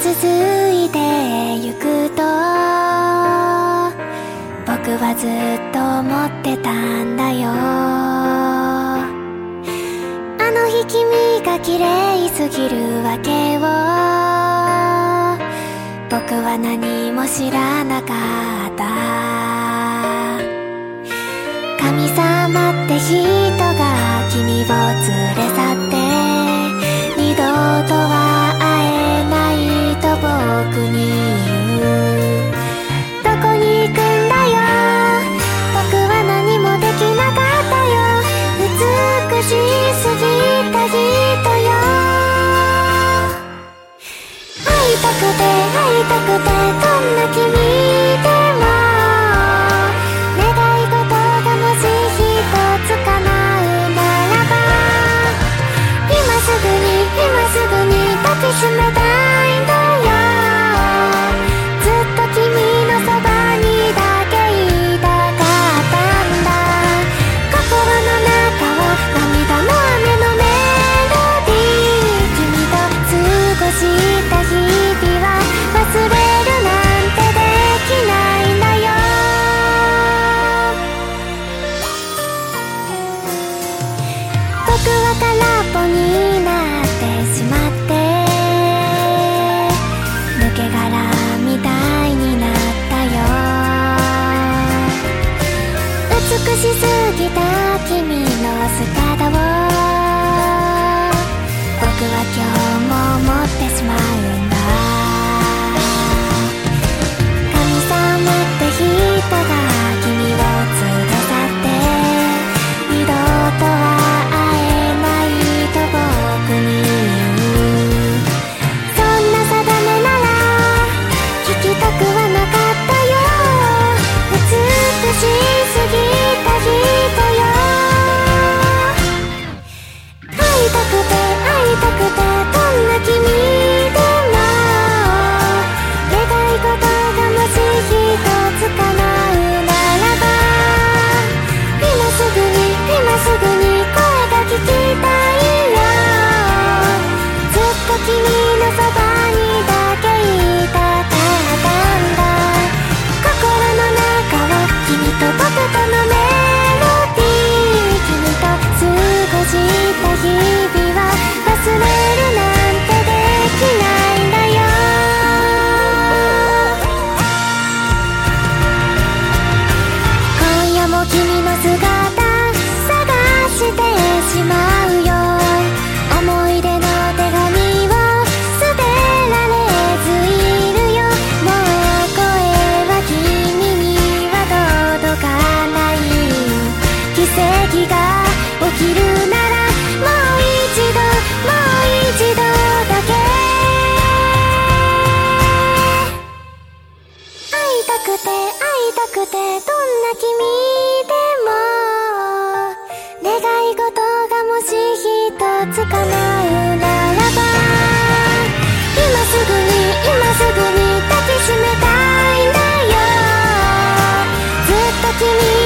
続いてゆくと僕はずっと思ってたんだよ。あの日君が綺麗すぎるわけを僕は何も知らなかった。神様って人が君を連れ去ったくて今日も持ってしまうを捕まうならば今すぐに今すぐに抱きしめたいんだよ。ずっと君